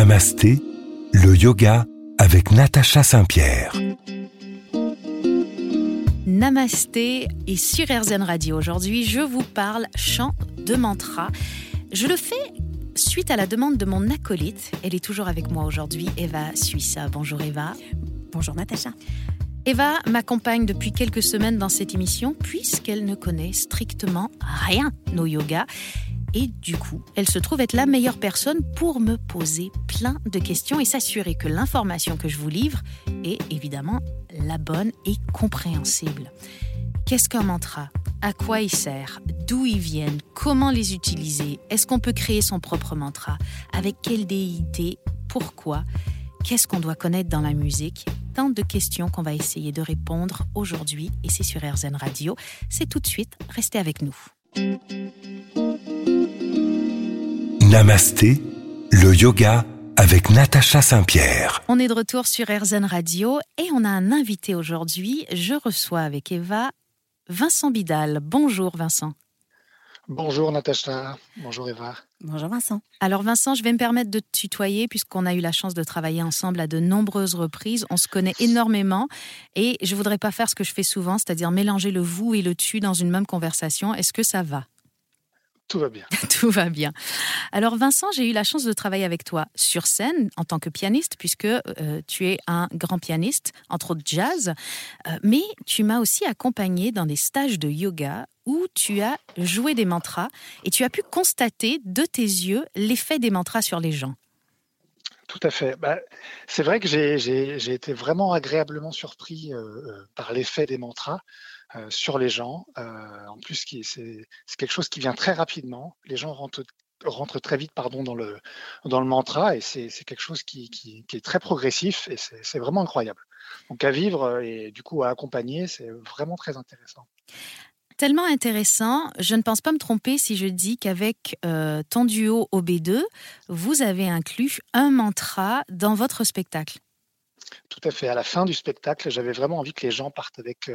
Namasté, le yoga avec Natacha Saint-Pierre. Namasté et sur RZN Radio. Aujourd'hui, je vous parle chant de mantra. Je le fais suite à la demande de mon acolyte. Elle est toujours avec moi aujourd'hui, Eva Suissa. Bonjour Eva. Bonjour Natacha. Eva m'accompagne depuis quelques semaines dans cette émission puisqu'elle ne connaît strictement rien au yoga. Et du coup, elle se trouve être la meilleure personne pour me poser plein de questions et s'assurer que l'information que je vous livre est évidemment la bonne et compréhensible. Qu'est-ce qu'un mantra? À quoi il sert? D'où ils viennent? Comment les utiliser? Est-ce qu'on peut créer son propre mantra? Avec quelle déité? Pourquoi? Qu'est-ce qu'on doit connaître dans la musique? Tant de questions qu'on va essayer de répondre aujourd'hui et c'est sur RZN Radio. C'est tout de suite, restez avec nous. Namasté, le yoga avec Natacha Saint-Pierre. On est de retour sur RZN Radio et on a un invité aujourd'hui. Je reçois avec Eva Vincent Bidal. Bonjour Vincent. Bonjour Natacha, bonjour Eva. Bonjour Vincent. Alors Vincent, je vais me permettre de te tutoyer puisqu'on a eu la chance de travailler ensemble à de nombreuses reprises. On se connaît énormément et je voudrais pas faire ce que je fais souvent, c'est-à-dire mélanger le vous et le tu dans une même conversation. Est-ce que ça va? Tout va bien. Tout va bien. Alors Vincent, j'ai eu la chance de travailler avec toi sur scène en tant que pianiste, puisque euh, tu es un grand pianiste, entre autres jazz, euh, mais tu m'as aussi accompagné dans des stages de yoga où tu as joué des mantras et tu as pu constater de tes yeux l'effet des mantras sur les gens. Tout à fait. Bah, c'est vrai que j'ai été vraiment agréablement surpris euh, par l'effet des mantras. Euh, sur les gens. Euh, en plus, c'est quelque chose qui vient très rapidement. Les gens rentrent, très vite pardon, dans, le, dans le mantra et c'est quelque chose qui, qui, est très progressif et c'est vraiment incroyable. Donc à vivre et du coup à accompagner, c'est vraiment très intéressant. Tellement intéressant, je ne pense pas me tromper si je dis qu'avec euh, ton duo OB2, vous avez inclus un mantra dans votre spectacle. Tout à fait. À la fin du spectacle, j'avais vraiment envie que les gens partent avec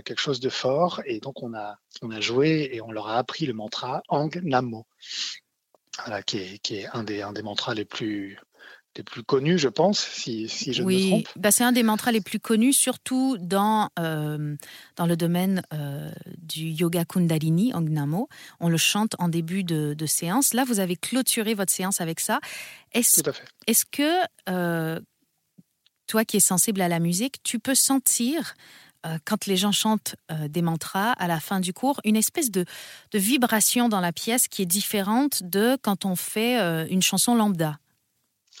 quelque chose de fort. Et donc, on a, on a joué et on leur a appris le mantra Ang Namo, qui, est, qui est un des, un des mantras les plus, les plus connus, je pense, si, si je oui, me trompe. Bah c'est un des mantras les plus connus, surtout dans, euh, dans le domaine euh, du yoga kundalini, Namo. On le chante en début de, de, séance. Là, vous avez clôturé votre séance avec ça. Est-ce, Tout à fait. Est-ce que, euh, toi qui es sensible à la musique, tu peux sentir euh, quand les gens chantent euh, des mantras à la fin du cours, une espèce de, vibration dans la pièce qui est différente de quand on fait euh, une chanson lambda.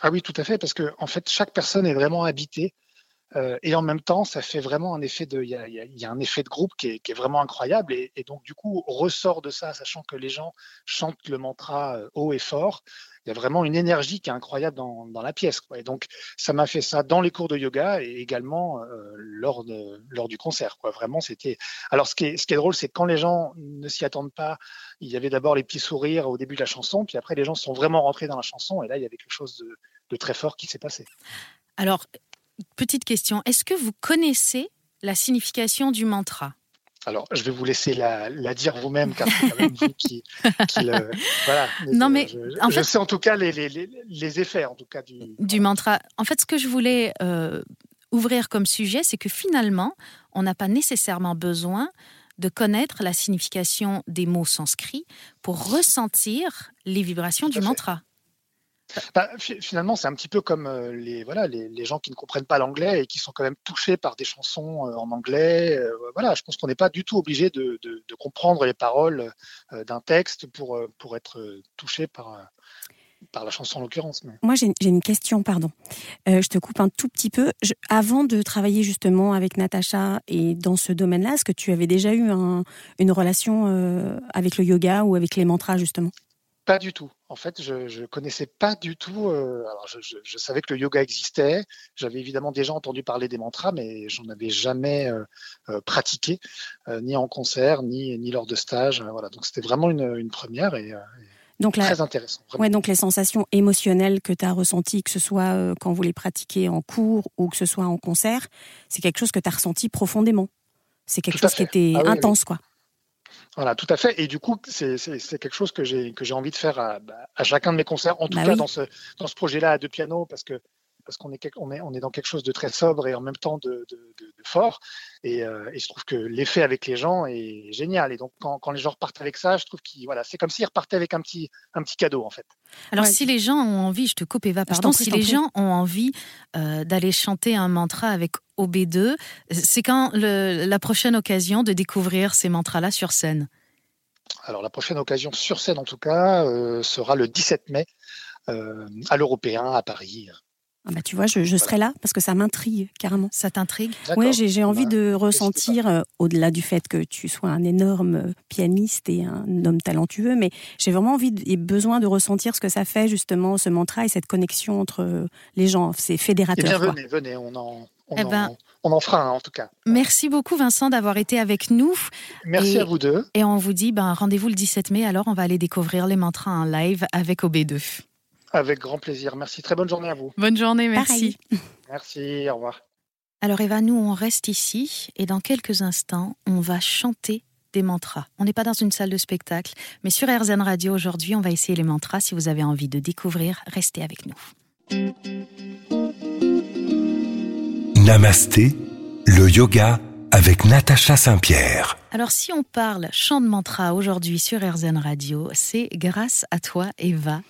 Ah oui, tout à fait, parce que en fait, chaque personne est vraiment habitée. Et en même temps, ça fait vraiment un effet de, il y a, un effet de groupe qui est, vraiment incroyable. Et, donc, du coup, ressort de ça, sachant que les gens chantent le mantra haut et fort, il y a vraiment une énergie qui est incroyable dans, la pièce. Et donc, ça m'a fait ça dans les cours de yoga et également euh, lors, lors du concert. Vraiment, c'était. Alors, ce qui est, ce qui est drôle, c'est que quand les gens ne s'y attendent pas, il y avait d'abord les petits sourires au début de la chanson, puis après, les gens sont vraiment rentrés dans la chanson, et là, il y avait quelque chose de, de très fort qui s'est passé. Alors, petite question, est-ce que vous connaissez la signification du mantra? Alors, je vais vous laisser la, dire vous-même, car c'est quand même vous qui, le. Voilà. Non, mais je, en fait, sais en tout cas les, les, effets, en tout cas du. Du mantra. En fait, ce que je voulais euh, ouvrir comme sujet, c'est que finalement, on n'a pas nécessairement besoin de connaître la signification des mots sanscrits pour ressentir les vibrations du mantra. Bah, finalement, c'est un petit peu comme euh, les, voilà, les, gens qui ne comprennent pas l'anglais et qui sont quand même touchés par des chansons euh, en anglais. Euh, voilà, je pense qu'on n'est pas du tout obligé de, comprendre les paroles d'un texte pour, pour être touché par, par la chanson en l'occurrence. Moi, j'ai une question, pardon. je te coupe un tout petit peu. avant de travailler justement avec Natacha et dans ce domaine-là, est-ce que tu avais déjà eu une relation avec le yoga ou avec les mantras justement? Pas du tout. En fait, je ne connaissais pas du tout. Euh, alors, je, savais que le yoga existait. J'avais évidemment déjà entendu parler des mantras, mais j'en avais jamais euh, euh, pratiqué, ni en concert, ni, ni lors de stages. voilà. Donc, c'était vraiment une, première et, donc très intéressant. Ouais, donc, les sensations émotionnelles que tu as ressenties, que ce soit quand vous les pratiquez en cours ou que ce soit en concert, c'est quelque chose que tu as ressenti profondément. C'est quelque chose qui était ah intense, quoi. Voilà, tout à fait. Et du coup, c'est quelque chose que j'ai que j'ai envie de faire à, bah, à, chacun de mes concerts, en tout bah cas dans ce dans ce projet-là à deux pianos, parce que parce qu'on est, on est, on est dans quelque chose de très sobre et en même temps de, de, de, fort. Et, euh, et, je trouve que l'effet avec les gens est génial. Et donc, quand, quand les gens repartent avec ça, je trouve que voilà, c'est comme s'ils repartaient avec un petit, un petit cadeau, en fait. Alors, si les gens ont envie, je te coupe Eva, pardon, si les gens ont envie euh, d'aller chanter un mantra avec OB2, c'est quand le, la prochaine occasion de découvrir ces mantras-là sur scène? Alors la prochaine occasion sur scène en tout cas euh, sera le 17 mai euh, à l'Européen à Paris. Ah bah, tu vois, je, serai là parce que ça m'intrigue carrément. Ça t'intrigue? Oui, j'ai envie de ressentir, euh, au-delà du fait que tu sois un énorme euh, pianiste et un homme talentueux, mais j'ai vraiment envie et besoin de ressentir ce que ça fait justement ce mantra et cette connexion entre euh, les gens. C'est fédérateur. Eh bien, venez, venez, on en, on, eh ben, en, fera un en tout cas. Merci beaucoup Vincent d'avoir été avec nous. Merci à vous deux. Et on vous dit ben, rendez-vous le 17 mai, alors on va aller découvrir les mantras en live avec OB2. Avec grand plaisir. Merci. Très bonne journée à vous. Bonne journée, merci. Merci, au revoir. Alors Eva, nous on reste ici et dans quelques instants, on va chanter des mantras. On n'est pas dans une salle de spectacle, mais sur RZN Radio aujourd'hui, on va essayer les mantras. Si vous avez envie de découvrir, restez avec nous. Namasté, le yoga avec Natacha Saint-Pierre. Alors si on parle chant de mantra aujourd'hui sur RZN Radio, c'est grâce à toi Eva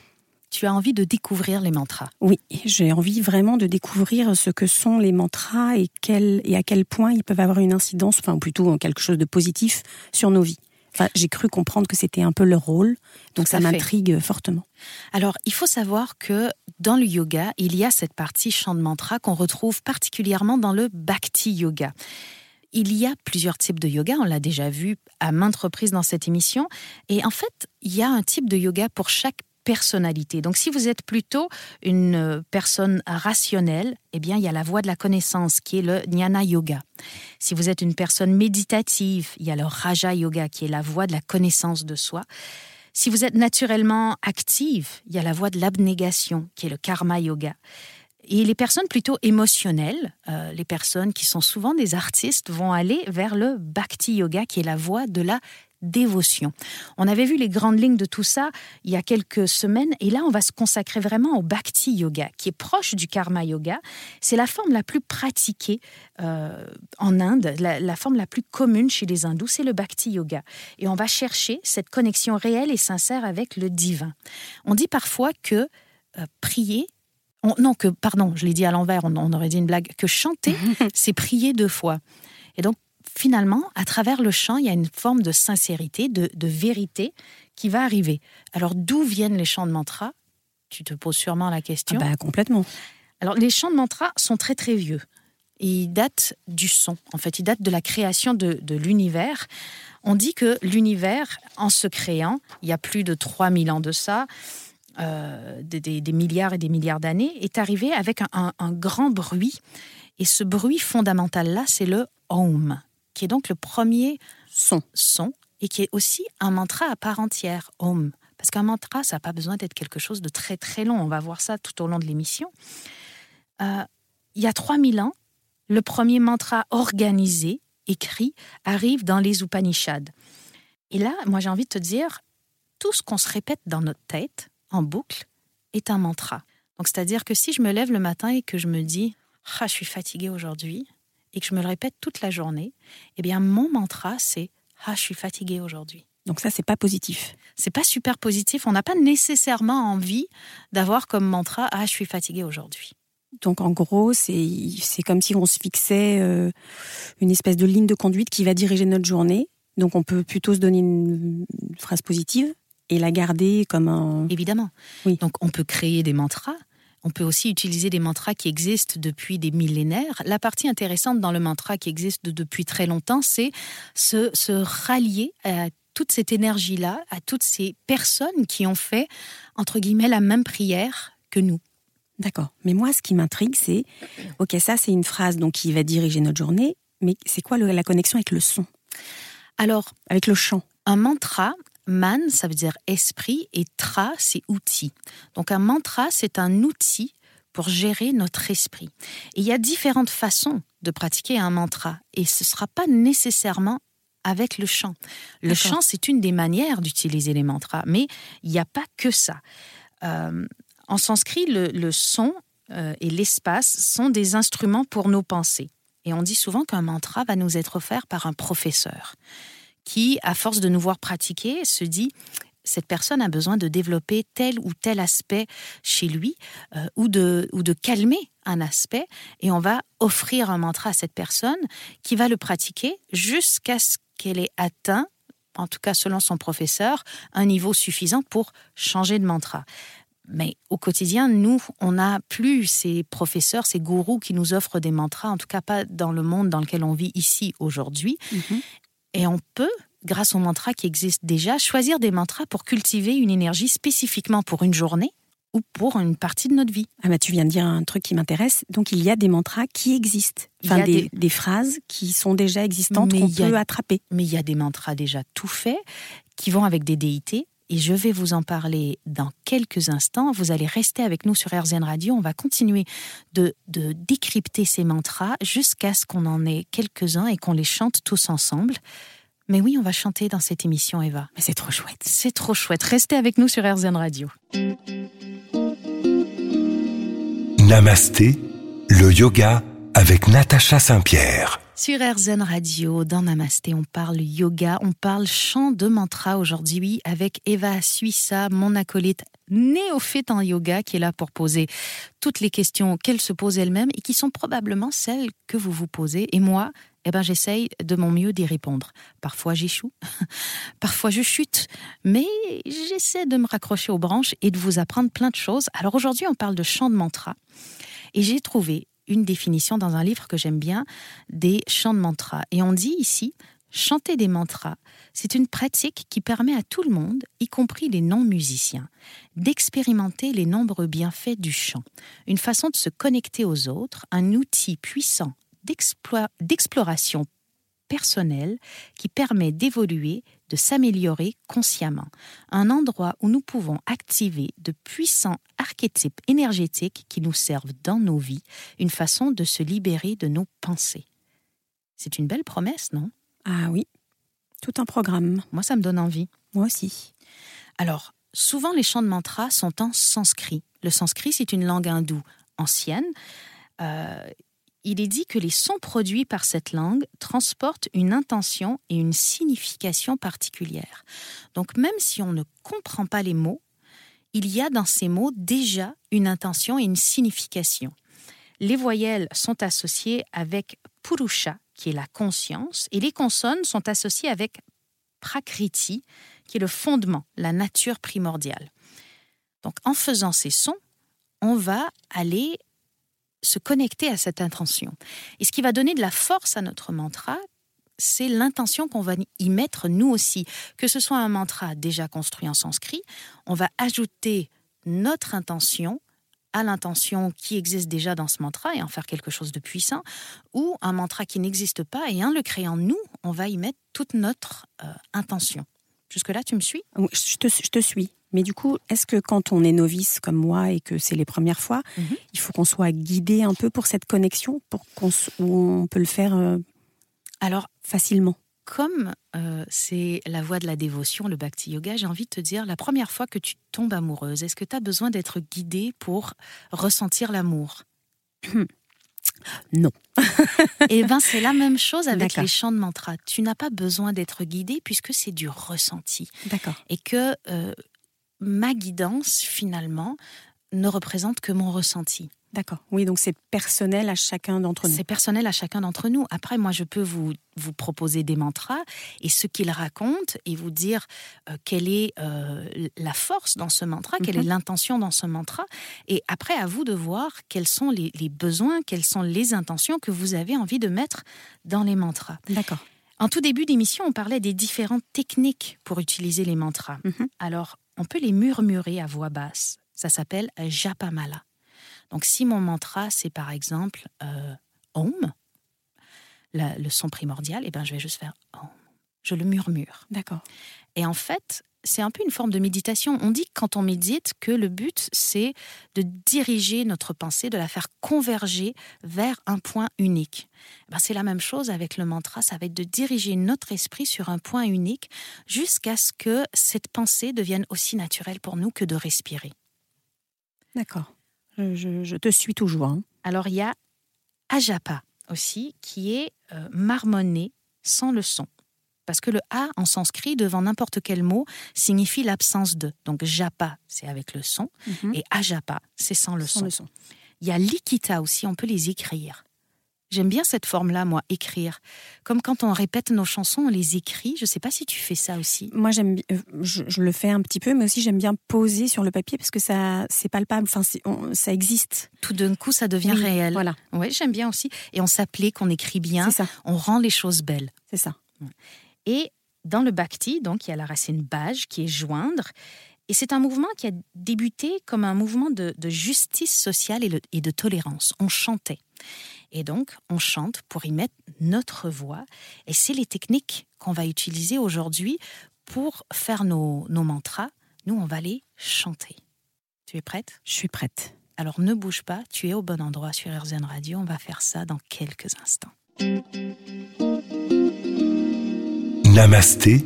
tu as envie de découvrir les mantras. Oui, j'ai envie vraiment de découvrir ce que sont les mantras et, quel, et à quel point ils peuvent avoir une incidence, enfin plutôt quelque chose de positif sur nos vies. Enfin, j'ai cru comprendre que c'était un peu leur rôle, donc ça m'intrigue fortement. Alors, il faut savoir que dans le yoga, il y a cette partie chant de mantra qu'on retrouve particulièrement dans le bhakti yoga. Il y a plusieurs types de yoga, on l'a déjà vu à maintes reprises dans cette émission, et en fait, il y a un type de yoga pour chaque personnalité. Donc si vous êtes plutôt une euh, personne rationnelle, eh bien il y a la voie de la connaissance qui est le jnana yoga. Si vous êtes une personne méditative, il y a le raja yoga qui est la voie de la connaissance de soi. Si vous êtes naturellement active, il y a la voie de l'abnégation qui est le karma yoga. Et les personnes plutôt émotionnelles, euh, les personnes qui sont souvent des artistes, vont aller vers le bhakti yoga, qui est la voie de la dévotion. On avait vu les grandes lignes de tout ça il y a quelques semaines et là on va se consacrer vraiment au bhakti yoga qui est proche du karma yoga. C'est la forme la plus pratiquée euh, en Inde, la, forme la plus commune chez les hindous, c'est le bhakti yoga. Et on va chercher cette connexion réelle et sincère avec le divin. On dit parfois que euh, prier non, que, pardon, je l'ai dit à l'envers, on, on, aurait dit une blague, que chanter, c'est prier deux fois. Et donc, finalement, à travers le chant, il y a une forme de sincérité, de, vérité qui va arriver. Alors, d'où viennent les chants de mantra? Tu te poses sûrement la question. Ah bah, complètement. Alors, les chants de mantra sont très très vieux. ils datent du son. En fait, ils datent de la création de, l'univers. On dit que l'univers, en se créant, il y a plus de 3000 ans de ça, euh, des, milliards et des milliards d'années, est arrivé avec un, un grand bruit. Et ce bruit fondamental-là, c'est le Om qui est donc le premier son, son et qui est aussi un mantra à part entière, Om. Parce qu'un mantra, ça n'a pas besoin d'être quelque chose de très très long. On va voir ça tout au long de l'émission. Euh, il y a 3000 ans, le premier mantra organisé, écrit, arrive dans les Upanishads. Et là, moi j'ai envie de te dire, tout ce qu'on se répète dans notre tête, en boucle, est un mantra. Donc c'est-à-dire que si je me lève le matin et que je me dis, ah, je suis fatiguée aujourd'hui, et que je me le répète toute la journée, eh bien mon mantra c'est ah je suis fatiguée aujourd'hui. Donc ça c'est pas positif. C'est pas super positif, on n'a pas nécessairement envie d'avoir comme mantra ah je suis fatiguée aujourd'hui. Donc en gros, c'est comme si on se fixait euh, une espèce de ligne de conduite qui va diriger notre journée. Donc on peut plutôt se donner une, une phrase positive et la garder comme un... Évidemment. Oui. Donc on peut créer des mantras, on peut aussi utiliser des mantras qui existent depuis des millénaires. La partie intéressante dans le mantra qui existe depuis très longtemps, c'est se, se rallier à toute cette énergie-là, à toutes ces personnes qui ont fait, entre guillemets, la même prière que nous. D'accord. Mais moi, ce qui m'intrigue, c'est, ok, ça, c'est une phrase donc qui va diriger notre journée, mais c'est quoi la connexion avec le son? Alors, avec le chant? Un mantra, Man, ça veut dire esprit, et tra, c'est outil. Donc un mantra, c'est un outil pour gérer notre esprit. Et il y a différentes façons de pratiquer un mantra, et ce ne sera pas nécessairement avec le chant. Le chant, c'est une des manières d'utiliser les mantras, mais il n'y a pas que ça. Euh, en sanskrit, le, son euh, et l'espace sont des instruments pour nos pensées. Et on dit souvent qu'un mantra va nous être offert par un professeur qui, à force de nous voir pratiquer, se dit cette personne a besoin de développer tel ou tel aspect chez lui euh, ou, de, ou de calmer un aspect et on va offrir un mantra à cette personne qui va le pratiquer jusqu'à ce qu'elle ait atteint, en tout cas selon son professeur, un niveau suffisant pour changer de mantra. Mais au quotidien, nous, on n'a plus ces professeurs, ces gourous qui nous offrent des mantras, en tout cas pas dans le monde dans lequel on vit ici aujourd'hui. Mhm. Et on peut, grâce aux mantras qui existent déjà, choisir des mantras pour cultiver une énergie spécifiquement pour une journée ou pour une partie de notre vie. Ah bah tu viens de dire un truc qui m'intéresse. Donc il y a des mantras qui existent, enfin des, des... phrases qui sont déjà existantes qu'on peut attraper. Mais il y a des mantras déjà tout faits qui vont avec des déités. Et je vais vous en parler dans quelques instants. Vous allez rester avec nous sur RZN Radio. On va continuer de, de décrypter ces mantras jusqu'à ce qu'on en ait quelques-uns et qu'on les chante tous ensemble. Mais oui, on va chanter dans cette émission, Eva. Mais c'est trop chouette. C'est trop chouette. Restez avec nous sur RZN Radio. Namasté, le yoga avec Natacha Saint-Pierre. Sur RZN Radio, dans Namasté, on parle yoga, on parle chant de mantra aujourd'hui avec Eva Suissa, mon acolyte néophyte en yoga, qui est là pour poser toutes les questions qu'elle se pose elle-même et qui sont probablement celles que vous vous posez. Et moi, eh ben, j'essaye de mon mieux d'y répondre. Parfois j'échoue, parfois je chute, mais j'essaie de me raccrocher aux branches et de vous apprendre plein de choses. Alors aujourd'hui, on parle de chant de mantra. Et j'ai trouvé une définition dans un livre que j'aime bien des chants de mantra. Et on dit ici, chanter des mantras, c'est une pratique qui permet à tout le monde, y compris les non-musiciens, d'expérimenter les nombreux bienfaits du chant. Une façon de se connecter aux autres, un outil puissant d'exploration personnelle qui permet d'évoluer, de s'améliorer consciemment. Un endroit où nous pouvons activer de puissants archétypes énergétiques qui nous servent dans nos vies, une façon de se libérer de nos pensées. C'est une belle promesse, non? Ah oui, tout un programme. Moi, ça me donne envie. Moi aussi. Alors, souvent les chants de mantra sont en sanskrit. Le sanskrit, c'est une langue hindoue ancienne. Euh, il est dit que les sons produits par cette langue transportent une intention et une signification particulière. Donc même si on ne comprend pas les mots, il y a dans ces mots déjà une intention et une signification. Les voyelles sont associées avec Purusha, qui est la conscience, et les consonnes sont associées avec Prakriti, qui est le fondement, la nature primordiale. Donc en faisant ces sons, on va aller se connecter à cette intention. Et ce qui va donner de la force à notre mantra, c'est l'intention qu'on va y mettre nous aussi. Que ce soit un mantra déjà construit en sanskrit, on va ajouter notre intention à l'intention qui existe déjà dans ce mantra et en faire quelque chose de puissant, ou un mantra qui n'existe pas et en le créant nous, on va y mettre toute notre euh, intention. Jusque-là, tu me suis? Te, je te suis. Mais du coup, est-ce que quand on est novice comme moi et que c'est les premières fois, mhm. il faut qu'on soit guidé un peu pour cette connexion, pour qu'on on peut le faire euh, alors facilement? Comme euh, c'est la voie de la dévotion, le bhakti yoga, j'ai envie de te dire, la première fois que tu tombes amoureuse, est-ce que tu as besoin d'être guidée pour ressentir l'amour? Non. Eh bien, c'est la même chose avec les chants de mantra. Tu n'as pas besoin d'être guidée puisque c'est du ressenti. D'accord. Et que euh, ma guidance, finalement, ne représente que mon ressenti. D'accord. Oui, donc c'est personnel à chacun d'entre nous. C'est personnel à chacun d'entre nous. Après, moi, je peux vous, vous proposer des mantras et ce qu'ils racontent et vous dire euh, quelle est euh, la force dans ce mantra, quelle est mhm. l'intention dans ce mantra. Et après, à vous de voir quels sont les, les, besoins, quelles sont les intentions que vous avez envie de mettre dans les mantras. D'accord. En tout début d'émission, on parlait des différentes techniques pour utiliser les mantras. Mhm. Alors, on peut les murmurer à voix basse. Ça s'appelle Japamala. Donc si mon mantra, c'est par exemple euh, Om, le son primordial, eh ben, je vais juste faire Om. Je le murmure. D'accord. Et en fait, c'est un peu une forme de méditation. On dit quand on médite que le but, c'est de diriger notre pensée, de la faire converger vers un point unique. Ben, c'est la même chose avec le mantra, ça va être de diriger notre esprit sur un point unique jusqu'à ce que cette pensée devienne aussi naturelle pour nous que de respirer. D'accord. Je, te suis toujours. Hein. Alors il y a ajapa aussi, qui est euh, marmonné sans le son. Parce que le A en sanskrit, devant n'importe quel mot, signifie l'absence de. Donc japa, c'est avec le son, mhm. et ajapa, c'est sans le son. Il y a likita aussi, on peut les écrire. J'aime bien cette forme-là, moi, écrire. Comme quand on répète nos chansons, on les écrit. Je ne sais pas si tu fais ça aussi. Moi, j'aime, euh, je, le fais un petit peu, mais aussi j'aime bien poser sur le papier parce que ça, c'est palpable. Enfin, ça existe. Tout d'un coup, ça devient réel. Voilà. Oui, j'aime bien aussi. Et on s'applique, on écrit bien. Ça. On rend les choses belles. C'est ça. Et dans le bhakti, donc, il y a la racine baj qui est joindre. Et c'est un mouvement qui a débuté comme un mouvement de, justice sociale et de tolérance. On chantait. Et donc, on chante pour y mettre notre voix. Et c'est les techniques qu'on va utiliser aujourd'hui pour faire nos, mantras. Nous, on va les chanter. Tu es prête? Je suis prête. Alors ne bouge pas, tu es au bon endroit sur RZN Radio. On va faire ça dans quelques instants. Namasté,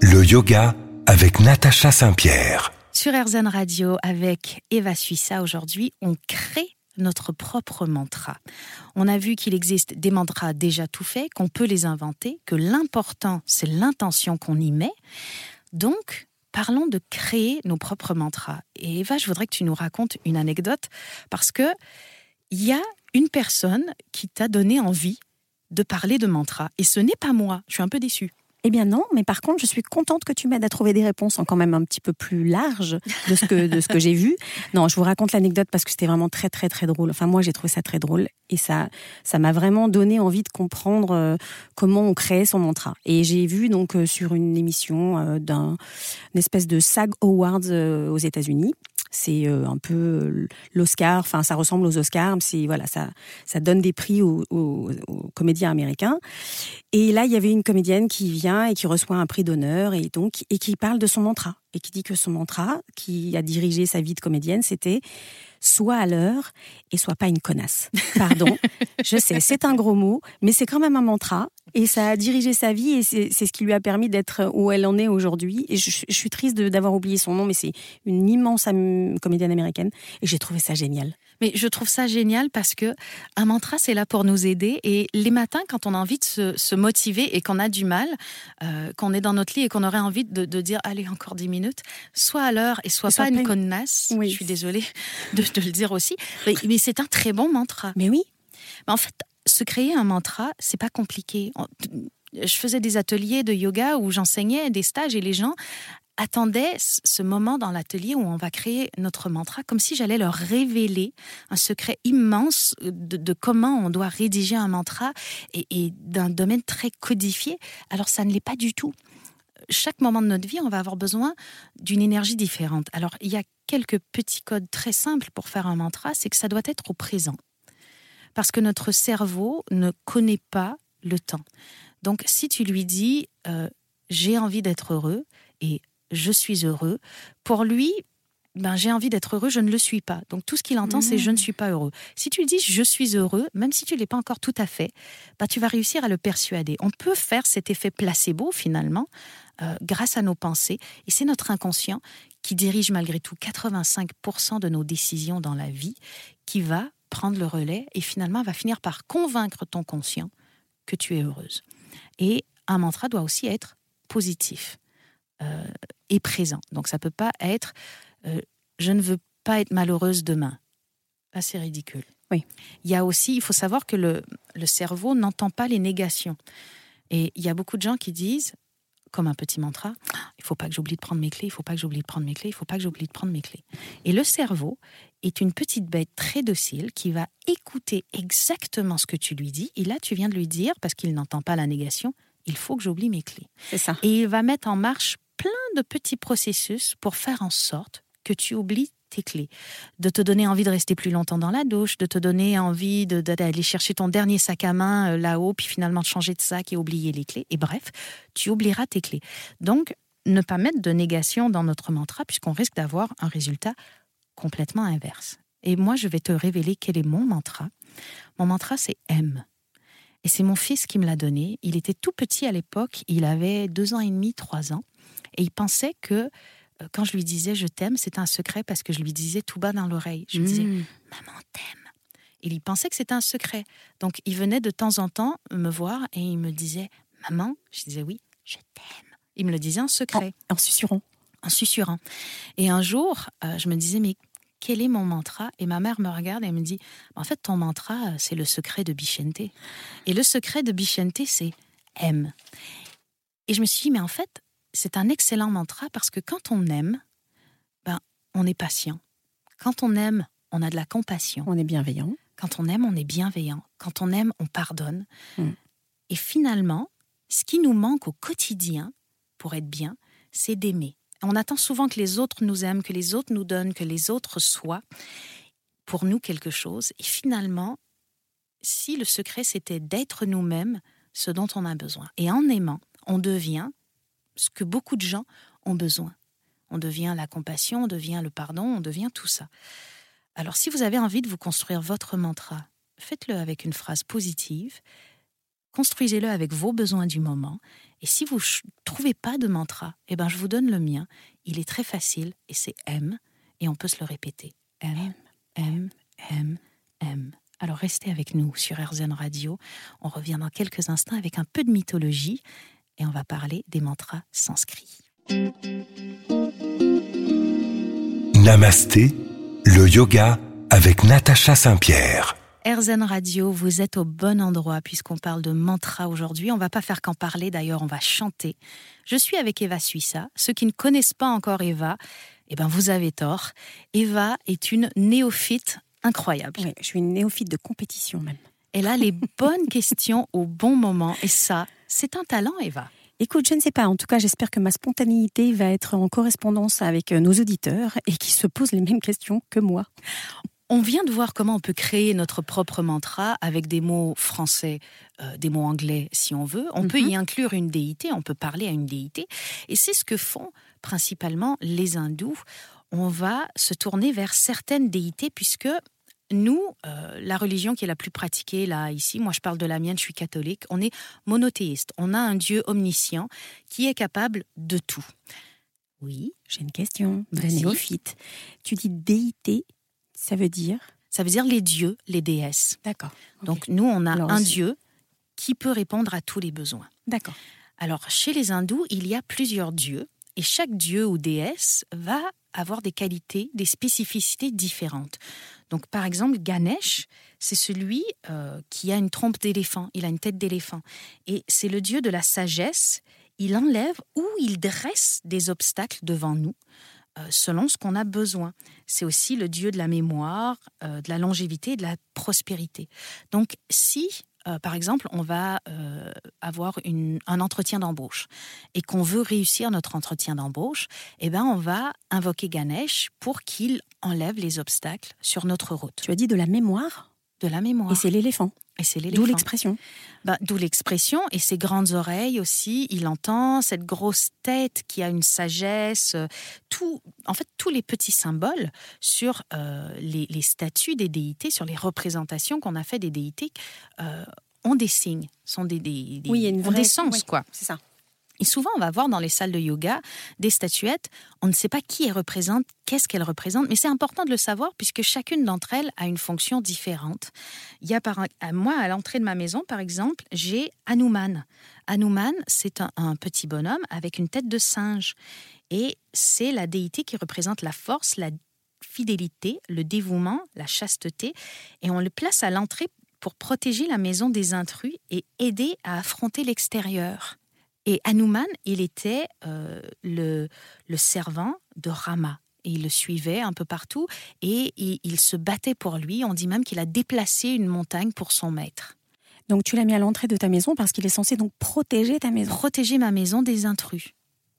le yoga avec Natacha Saint-Pierre. Sur RZN Radio avec Eva Suissa, aujourd'hui, on crée notre propre mantra. On a vu qu'il existe des mantras déjà tout faits, qu'on peut les inventer, que l'important, c'est l'intention qu'on y met. Donc, parlons de créer nos propres mantras. Et Eva, je voudrais que tu nous racontes une anecdote parce que il y a une personne qui t'a donné envie de parler de mantra. Et ce n'est pas moi. Je suis un peu déçue. Eh bien non, mais par contre, je suis contente que tu m'aides à trouver des réponses en quand même un petit peu plus larges de ce que, de ce que j'ai vu. Non, je vous raconte l'anecdote parce que c'était vraiment très très très drôle. Enfin, moi, j'ai trouvé ça très drôle et ça ça m'a vraiment donné envie de comprendre euh, comment on créait son mantra. Et j'ai vu donc euh, sur une émission euh, d'un espèce de SAG Awards aux États-Unis c'est euh, un peu euh, l'Oscar, enfin ça ressemble aux Oscars, c'est voilà, ça ça donne des prix aux, comédiens américains. Et là, il y avait une comédienne qui vient et qui reçoit un prix d'honneur et donc et qui parle de son mantra et qui dit que son mantra, qui a dirigé sa vie de comédienne, c'était soit à l'heure et soit pas une connasse. Pardon, je sais, c'est un gros mot, mais c'est quand même un mantra et ça a dirigé sa vie et c'est ce qui lui a permis d'être où elle en est aujourd'hui. Et je, suis triste d'avoir oublié son nom, mais c'est une immense comédienne américaine et j'ai trouvé ça génial. Mais je trouve ça génial parce que un mantra, c'est là pour nous aider. Et les matins, quand on a envie de se, motiver et qu'on a du mal, euh, qu'on est dans notre lit et qu'on aurait envie de, dire allez encore dix minutes, soit à l'heure et soit, pas, une connasse. Je suis désolée de le dire aussi, mais, mais c'est un très bon mantra. Mais oui. Mais en fait, se créer un mantra, c'est pas compliqué. Je faisais des ateliers de yoga où j'enseignais des stages et les gens attendaient ce moment dans l'atelier où on va créer notre mantra, comme si j'allais leur révéler un secret immense de, comment on doit rédiger un mantra et, d'un domaine très codifié. Alors ça ne l'est pas du tout. Chaque moment de notre vie, on va avoir besoin d'une énergie différente. Alors il y a quelques petits codes très simples pour faire un mantra, c'est que ça doit être au présent. Parce que notre cerveau ne connaît pas le temps. Donc si tu lui dis euh, j'ai envie d'être heureux et je suis heureux, pour lui, ben, j'ai envie d'être heureux, je ne le suis pas. Donc tout ce qu'il entend, c'est je ne mmh. suis pas heureux. Si tu lui dis je suis heureux, même si tu ne l'es pas encore tout à fait, ben, tu vas réussir à le persuader. On peut faire cet effet placebo finalement euh, grâce à nos pensées. Et c'est notre inconscient qui dirige malgré tout 85% de nos décisions dans la vie qui va prendre le relais et finalement va finir par convaincre ton conscient que tu es heureuse. Et un mantra doit aussi être positif. Euh, est présent. Donc ça peut pas être euh, je ne veux pas être malheureuse demain. Là, c'est ridicule. Oui. Il y a aussi, il faut savoir que le, le cerveau n'entend pas les négations. Et il y a beaucoup de gens qui disent, comme un petit mantra, il faut pas que j'oublie de prendre mes clés, il faut pas que j'oublie de prendre mes clés, il faut pas que j'oublie de prendre mes clés. Et le cerveau est une petite bête très docile qui va écouter exactement ce que tu lui dis. Et là, tu viens de lui dire, parce qu'il n'entend pas la négation, il faut que j'oublie mes clés. C'est ça. Et il va mettre en marche plein de petits processus pour faire en sorte que tu oublies tes clés, de te donner envie de rester plus longtemps dans la douche, de te donner envie d'aller chercher ton dernier sac à main euh, là-haut, puis finalement de changer de sac et oublier les clés. Et bref, tu oublieras tes clés. Donc, ne pas mettre de négation dans notre mantra puisqu'on risque d'avoir un résultat complètement inverse. Et moi, je vais te révéler quel est mon mantra. Mon mantra, c'est M. Et c'est mon fils qui me l'a donné. Il était tout petit à l'époque, il avait deux ans et demi, trois ans. Et il pensait que quand je lui disais je t'aime, c'était un secret parce que je lui disais tout bas dans l'oreille. Je lui disais Mmh. maman t'aime. Et il pensait que c'était un secret. Donc il venait de temps en temps me voir et il me disait maman. Je disais oui, je t'aime. Il me le disait en secret, En susurrant. en susurrant. Et un jour, euh, je me disais mais quel est mon mantra? Et ma mère me regarde et elle me dit en fait ton mantra euh, c'est le secret de Bichente. Et le secret de Bichente c'est aime. Et je me suis dit mais en fait c'est un excellent mantra parce que quand on aime, ben on est patient. Quand on aime, on a de la compassion. On est bienveillant. Quand on aime, on est bienveillant. Quand on aime, on pardonne. Mm. Et finalement, ce qui nous manque au quotidien pour être bien, c'est d'aimer. On attend souvent que les autres nous aiment, que les autres nous donnent, que les autres soient pour nous quelque chose. Et finalement, si le secret c'était d'être nous-mêmes, ce dont on a besoin. Et en aimant, on devient ce que beaucoup de gens ont besoin. On devient la compassion, on devient le pardon, on devient tout ça. Alors si vous avez envie de vous construire votre mantra, faites-le avec une phrase positive, construisez-le avec vos besoins du moment, et si vous ne trouvez pas de mantra, eh ben je vous donne le mien. Il est très facile et c'est M, et on peut se le répéter. M, M, M, M. Alors restez avec nous sur RZN Radio. On revient dans quelques instants avec un peu de mythologie et on va parler des mantras sanscrits. Namasté, le yoga avec Natacha Saint-Pierre. RZN Radio, vous êtes au bon endroit puisqu'on parle de mantra aujourd'hui. On va pas faire qu'en parler, d'ailleurs, on va chanter. Je suis avec Eva Suissa. Ceux qui ne connaissent pas encore Eva, eh ben vous avez tort. Eva est une néophyte incroyable. Oui, je suis une néophyte de compétition même. Elle a les bonnes questions au bon moment et ça, c'est un talent, Eva. Écoute, je ne sais pas. En tout cas, j'espère que ma spontanéité va être en correspondance avec euh, nos auditeurs et qui se posent les mêmes questions que moi. On vient de voir comment on peut créer notre propre mantra avec des mots français, euh, des mots anglais si on veut. On peut Mhm. y inclure une déité, on peut parler à une déité. Et c'est ce que font principalement les hindous. On va se tourner vers certaines déités puisque nous, euh, la religion qui est la plus pratiquée là, ici, moi je parle de la mienne, je suis catholique, on est monothéiste. On a un Dieu omniscient qui est capable de tout. Oui, J'ai une question néophyte. Tu dis déité, ça veut dire? Ça veut dire les dieux, les déesses. D'accord. Donc nous, on a Alors, un Dieu qui peut répondre à tous les besoins. D'accord. Alors chez les hindous, il y a plusieurs dieux et chaque dieu ou déesse va avoir des qualités, des spécificités différentes. Donc par exemple, Ganesh, c'est celui euh, qui a une trompe d'éléphant, il a une tête d'éléphant. Et c'est le dieu de la sagesse, il enlève ou il dresse des obstacles devant nous euh, selon ce qu'on a besoin. C'est aussi le dieu de la mémoire, euh, de la longévité et de la prospérité. Donc si, euh, par exemple, on va euh, avoir un entretien d'embauche et qu'on veut réussir notre entretien d'embauche, eh ben, on va invoquer Ganesh pour qu'il enlève les obstacles sur notre route. Tu as dit de la mémoire De la mémoire. et c'est l'éléphant. Et c'est D'où l'éléphant. l'expression. Bah, D'où l'expression et ses grandes oreilles aussi. Il entend cette grosse tête qui a une sagesse. euh, Tout, en fait, tous les petits symboles sur euh, les, les statues des déités, sur les représentations qu'on a fait des déités, euh, ont des signes, sont des, des, des- Oui, il y a une ont vraie- des sens oui. quoi. C'est ça. Et souvent, on va voir dans les salles de yoga des statuettes. On ne sait pas qui elles représentent, qu'est-ce qu'elles représentent, mais c'est important de le savoir puisque chacune d'entre elles a une fonction différente. Il y a par à moi à l'entrée de ma maison, par exemple, j'ai Hanuman. Hanuman, c'est un, un petit bonhomme avec une tête de singe, et c'est la déité qui représente la force, la fidélité, le dévouement, la chasteté, et on le place à l'entrée pour protéger la maison des intrus et aider à affronter l'extérieur. Et Hanuman, il était euh, le, le servant de Rama. Et il le suivait un peu partout et il, il se battait pour lui. On dit même qu'il a déplacé une montagne pour son maître. Donc tu l'as mis à l'entrée de ta maison parce qu'il est censé donc protéger ta maison. Protéger ma maison des intrus.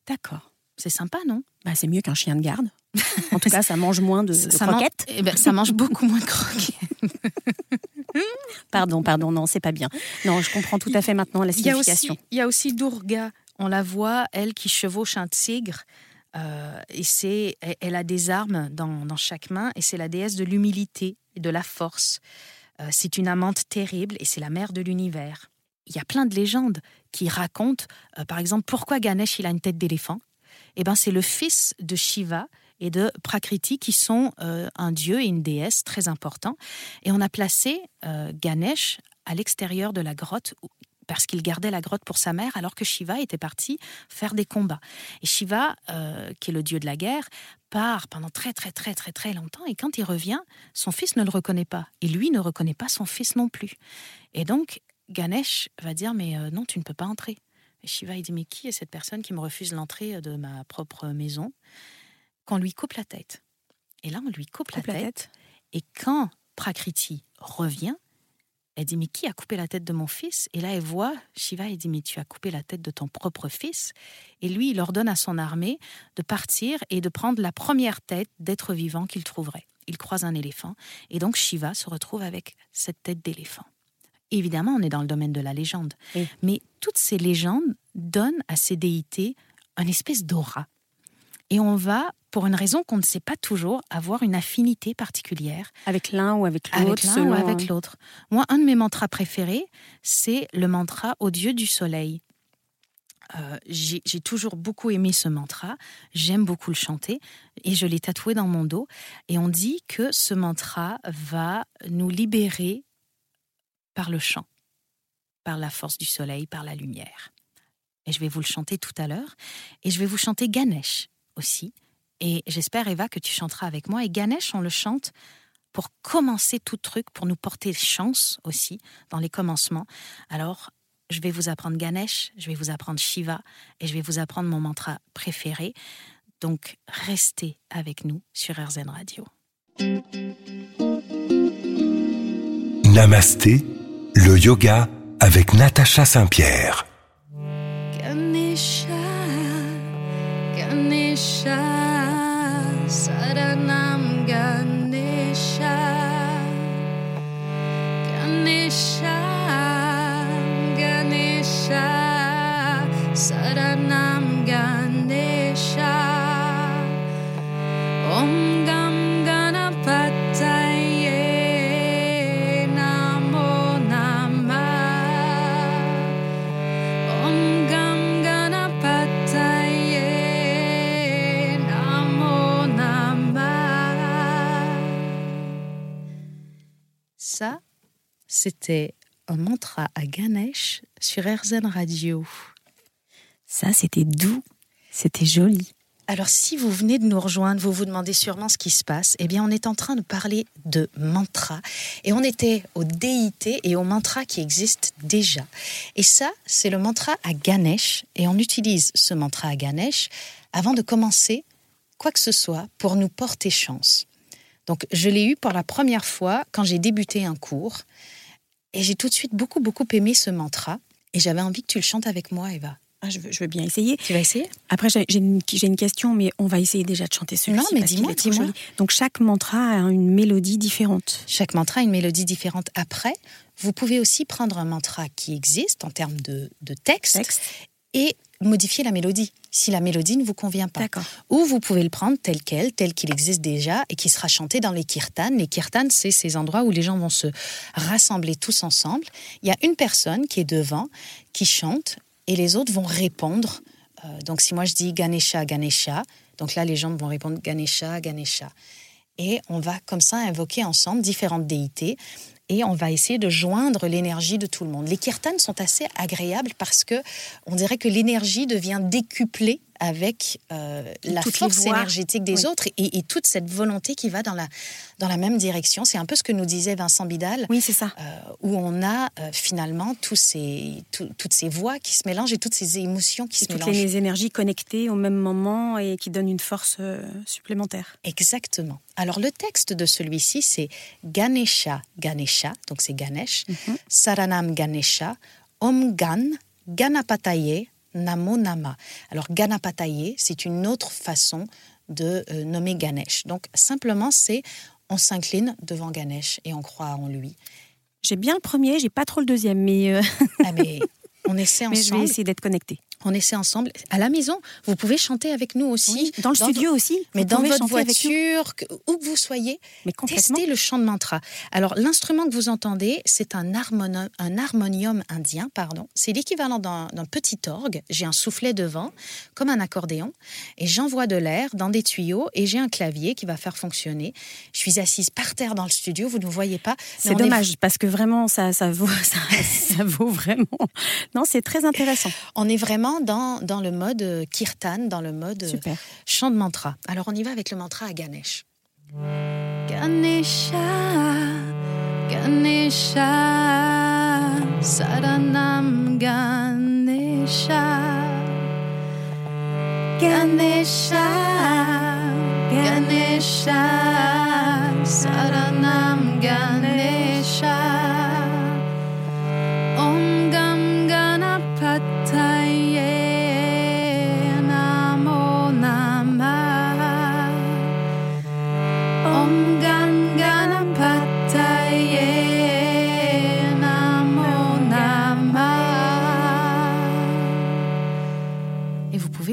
D'accord. C'est sympa, non? Bah, c'est mieux qu'un chien de garde. En tout cas, ça mange moins de, de ça, man- croquettes. eh ben, ça mange beaucoup moins de croquettes. Pardon, pardon, non, c'est pas bien. Non, je comprends tout à fait maintenant la Il y, a signification. aussi, il y a aussi Durga. on la voit, elle qui chevauche un tigre. euh, et c'est, elle- elle a des armes dans, dans chaque main, et c'est la déesse de l'humilité et de la force. Euh, c'est une amante terrible, et c'est la mère de l'univers. Il y a plein de légendes qui racontent, euh, par exemple, pourquoi Ganesh il a une tête d'éléphant? Eh ben, c'est le fils de Shiva et de Prakriti qui sont euh, un dieu et une déesse très importants. Et on a placé euh, Ganesh à l'extérieur de la grotte parce qu'il gardait la grotte pour sa mère alors que Shiva était parti faire des combats. Et Shiva, euh, qui est le dieu de la guerre, part pendant très très très très très longtemps et quand il revient, son fils ne le reconnaît pas et lui ne reconnaît pas son fils non plus. Et donc Ganesh va dire mais non, tu ne peux pas entrer. Et Shiva il dit mais qui est cette personne qui me refuse l'entrée de ma propre maison? Qu'on lui coupe la tête. Et là on lui coupe, Coupe la, la tête. Et quand Prakriti revient, elle dit Mais qui a coupé la tête de mon fils? Et là, elle voit Shiva et dit Mais tu as coupé la tête de ton propre fils. Et lui, il ordonne à son armée de partir et de prendre la première tête d'être vivant qu'il trouverait. Il croise un éléphant. Et donc, Shiva se retrouve avec cette tête d'éléphant. Évidemment, on est dans le domaine de la légende. Oui. Mais toutes ces légendes donnent à ces déités une espèce d'aura. Et on va, pour une raison qu'on ne sait pas toujours, avoir une affinité particulière Avec l'un ou avec avec l'autre. l'un selon- ou avec l'autre. Moi, un de mes mantras préférés, c'est le mantra au dieu du soleil. Euh, J'ai j'ai toujours beaucoup aimé ce mantra, j'aime beaucoup le chanter et je l'ai tatoué dans mon dos. Et on dit que ce mantra va nous libérer par le chant, par la force du soleil, par la lumière. Et je vais vous le chanter tout à l'heure. Et je vais vous chanter Ganesh aussi. Et j'espère, Eva, que tu chanteras avec moi. Et Ganesh, on le chante pour commencer tout truc, pour nous porter chance aussi dans les commencements. Alors, je vais vous apprendre Ganesh, je vais vous apprendre Shiva et je vais vous apprendre mon mantra préféré. Donc, restez avec nous sur RZN Radio. Namasté, le yoga avec Natacha Saint-Pierre. Ganesha, Ganesha, Saranam Ganesha, Ganesha, Ganesha, Saranam Ganesha, Om c'était un mantra à Ganesh sur RZN Radio. Ça, c'était doux. C'était joli. Alors, si vous venez de nous rejoindre, vous vous demandez sûrement ce qui se passe. Eh bien, on est en train de parler de mantra. Et on était aux déités et aux mantras qui existent déjà. Et ça, c'est le mantra à Ganesh. Et on utilise ce mantra à Ganesh avant de commencer quoi que ce soit pour nous porter chance. Donc, je l'ai eu pour la première fois quand j'ai débuté un cours. Et j'ai tout de suite beaucoup, beaucoup aimé ce mantra. Et j'avais envie que tu le chantes avec moi, Eva. Ah, je, veux, je veux bien essayer. Tu vas essayer? Après, j'ai une, question, mais on va essayer déjà de chanter celui-ci. Non, mais dis-moi, dis-moi. Donc, chaque mantra a une mélodie différente. Chaque mantra a une mélodie différente. Après, vous pouvez aussi prendre un mantra qui existe en termes de, de texte, Texte. et modifier la mélodie si la mélodie ne vous convient pas. Ou vous pouvez le prendre tel quel, tel qu'il existe déjà et qui sera chanté dans les kirtans. Les kirtans, c'est ces endroits où les gens vont se rassembler tous ensemble. Il y a une personne qui est devant, qui chante, et les autres vont répondre. Euh, donc si moi je dis Ganesha, Ganesha, donc là les gens vont répondre Ganesha, Ganesha. Et on va comme ça invoquer ensemble différentes déités et on va essayer de joindre l'énergie de tout le monde. Les kirtans sont assez agréables parce que on dirait que l'énergie devient décuplée avec euh, la Toutes force énergétique des Oui. autres et, et toute cette volonté qui va dans la, dans la même direction. C'est un peu ce que nous disait Vincent Bidal, Oui, c'est ça. euh, où on a euh, finalement tous ces, tout- toutes ces voix qui se mélangent et toutes ces émotions qui Et se toutes mélangent. les énergies connectées au même moment et qui donnent une force supplémentaire. Exactement. Alors le texte de celui-ci, c'est Ganesha Ganesha, donc c'est Ganesh, Mhm. Saranam Ganesha, Om Gan, Ganapataye, Namo Nama. Alors Ganapataye, c'est une autre façon de euh, nommer Ganesh. Donc simplement, c'est on s'incline devant Ganesh et on croit en lui. J'ai bien le premier, j'ai pas trop le deuxième, mais, euh, Ah, mais on essaie mais je vais ensemble. essayer d'être connectée. On essaie ensemble. À la maison, vous pouvez chanter avec nous aussi. Oui, dans le studio aussi. Mais dans votre voiture, où que vous soyez, Mais testez le chant de mantra. Alors, l'instrument que vous entendez, c'est un, harmonium indien, pardon. C'est l'équivalent d'un petit orgue. J'ai un soufflet devant, comme un accordéon, et j'envoie de l'air dans des tuyaux, et j'ai un clavier qui va faire fonctionner. Je suis assise par terre dans le studio, vous ne me voyez pas. C'est est dommage parce que vraiment ça, ça vaut ça, ça vaut vraiment. Non, c'est très intéressant. On est vraiment dans, dans le mode euh, kirtan, dans le mode euh, Super. chant de mantra. Alors on y va avec le mantra à Ganesh. Ganesha, Ganesha, Saranam Ganesha. Ganesha, Ganesha, Saranam Ganesha.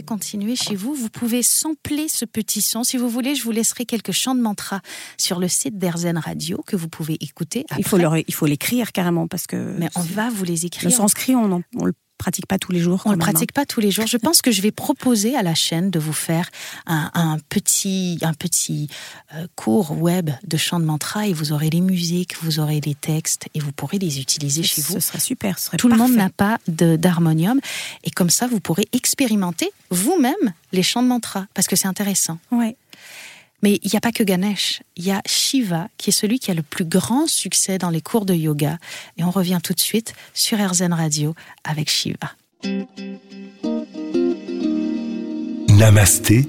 Continuer chez vous, vous pouvez sampler ce petit son. Si vous voulez, je vous laisserai quelques chants de mantra sur le site d'Airzen Radio que vous pouvez écouter. Il faut après. il faut l'écrire carrément parce que Mais on va vous les le écrire. sanskrit on en- on le pratique pas tous les jours. On quand le pratique pas tous les jours. Je pense que je vais proposer à la chaîne de vous faire un, un petit, un petit euh, cours web de chant de mantra et vous aurez les musiques, vous aurez les textes et vous pourrez les utiliser chez vous. Ce serait super. Ce serait Tout le monde n'a pas d'harmonium et comme ça vous pourrez expérimenter vous-même les chants de mantra parce que c'est intéressant. Ouais. Mais il n'y a pas que Ganesh, il y a Shiva qui est celui qui a le plus grand succès dans les cours de yoga et on revient tout de suite sur RZN Radio avec Shiva. Namasté,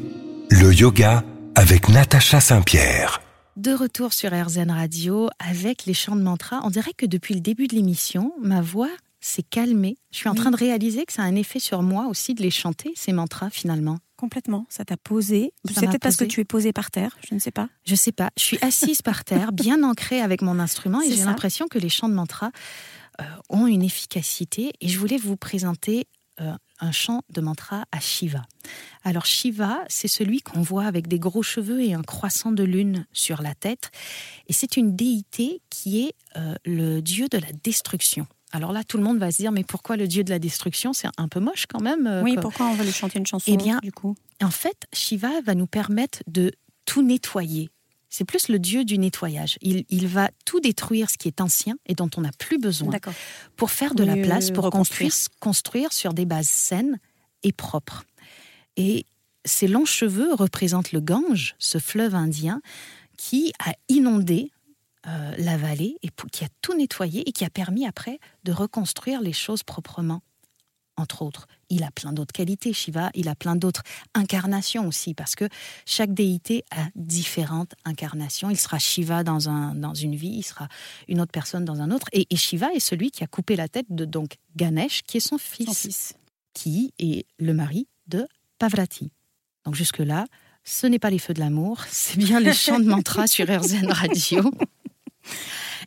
le yoga avec Natacha Saint-Pierre. De retour sur RZN Radio avec les chants de mantra. On dirait que depuis le début de l'émission, ma voix s'est calmée. Je suis en Oui. train de réaliser que ça a un effet sur moi aussi de les chanter, ces mantras finalement. Complètement. Ça t'a posé. C'est peut-être parce que tu es posé par terre. Je ne sais pas. Je sais pas, je suis assise par terre, bien ancrée avec mon instrument et j'ai l'impression que les chants de mantra euh, ont une efficacité. Et je voulais vous présenter euh, un chant de mantra à Shiva. Alors Shiva, c'est celui qu'on voit avec des gros cheveux et un croissant de lune sur la tête. Et c'est une déité qui est euh, le dieu de la destruction. Alors là, tout le monde va se dire, mais pourquoi le dieu de la destruction C'est un peu moche quand même. euh, oui. Pourquoi on va lui chanter une chanson Eh bien, du coup? en fait, Shiva va nous permettre de tout nettoyer. C'est plus le dieu du nettoyage. Il, il va tout détruire ce qui est ancien et dont on n'a plus besoin pour faire de la place, pour qu'on puisse construire sur des bases saines et propres. Et ces longs cheveux représentent le Gange, ce fleuve indien qui a inondé euh, la vallée et qui a tout nettoyé et qui a permis après de reconstruire les choses proprement. Entre autres, il a plein d'autres qualités, Shiva, il a plein d'autres incarnations aussi, parce que chaque déité a différentes incarnations. Il sera Shiva dans, un, dans une vie, il sera une autre personne dans un autre. Et, et Shiva est celui qui a coupé la tête de donc Ganesh, qui est son fils, Son fils. qui est le mari de Pavrati. Donc jusque-là, ce n'est pas les feux de l'amour, c'est bien les chants de mantra sur RZN Radio.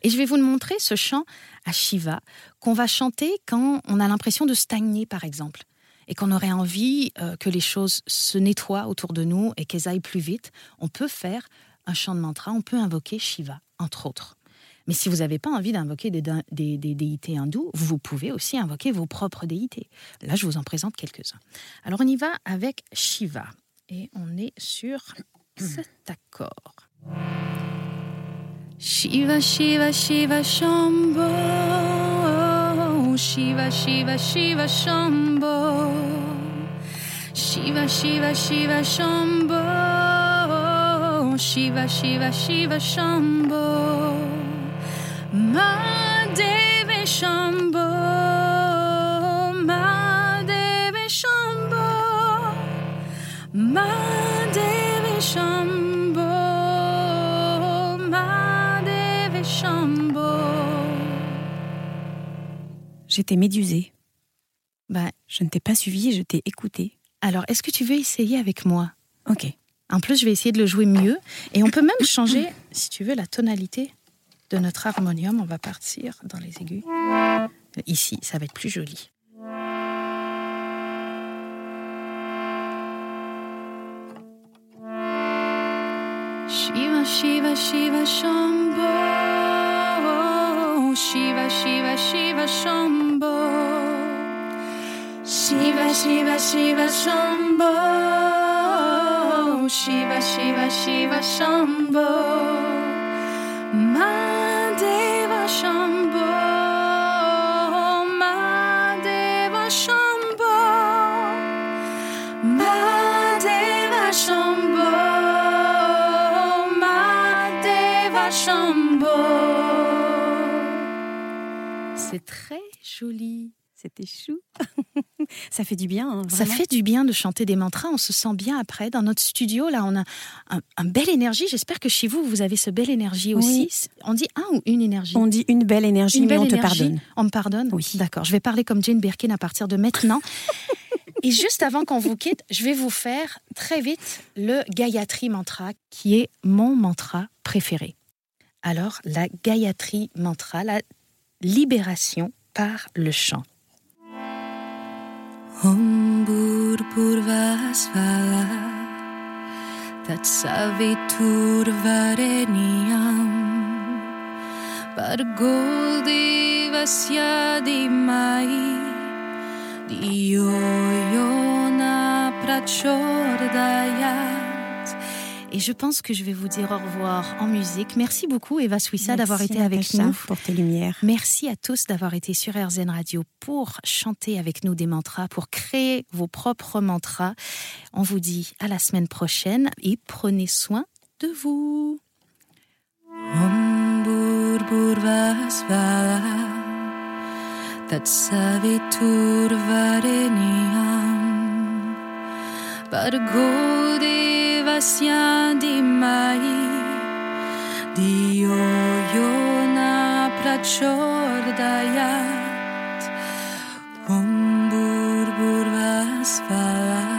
Et je vais vous montrer ce chant à Shiva qu'on va chanter quand on a l'impression de stagner, par exemple, et qu'on aurait envie euh, que les choses se nettoient autour de nous et qu'elles aillent plus vite. On peut faire un chant de mantra, on peut invoquer Shiva, entre autres. Mais si vous n'avez pas envie d'invoquer des, des- des déités hindous, vous pouvez aussi invoquer vos propres déités. Là, je vous en présente quelques-uns. Alors, on y va avec Shiva. Et on est sur cet accord. Shiva, Shiva, Shiva, Shambho. Shiva, Shiva, Shiva, Shambho. Shiva, Shiva, Shiva, Shambho. Shiva, Shiva, Shiva, Shambho. Madeve Shambho. Madeve Shambho. Madeve J'étais médusée. Bah, je ne t'ai pas suivi, je t'ai écouté. Alors, est-ce que tu veux essayer avec moi? Ok. En plus, je vais essayer de le jouer mieux. Et on peut même changer, si tu veux, la tonalité de notre harmonium. On va partir dans les aigus. Ici, ça va être plus joli. Shiva, Shiva, Shiva, Shambho. Shiva, Shiva, Shiva, Shambho. Shiva, Shiva, Shiva, Shambho. Shiva, Shiva, Shiva, Shambho. Joli. C'était chou. ça fait du bien. hein, Ça fait du bien de chanter des mantras. On se sent bien après. Dans notre studio, là, on a un, un belle énergie. J'espère que chez vous, vous avez ce belle énergie aussi. Oui. On dit un ou une énergie? On dit une belle énergie, Une mais belle on te pardonne. On me pardonne? Oui. D'accord. Je vais parler comme Jane Birkin à partir de maintenant. Et juste avant qu'on vous quitte, je vais vous faire très vite le Gayatri Mantra, qui est mon mantra préféré. Alors, la Gayatri Mantra, la libération par le chant. Om Bhurpurvasvaha Tatsaviturvarenyam Bargo Et je pense que je vais vous dire au revoir en musique. Merci beaucoup Eva Swissa d'avoir été avec Natacha, nous. pour tes lumières. Merci à tous d'avoir été sur RZN Radio pour chanter avec nous des mantras, pour créer vos propres mantras. On vous dit à la semaine prochaine et prenez soin de vous. Om Vasya Dimai Dio Yona Prachordayat Om Burbur Vasvayat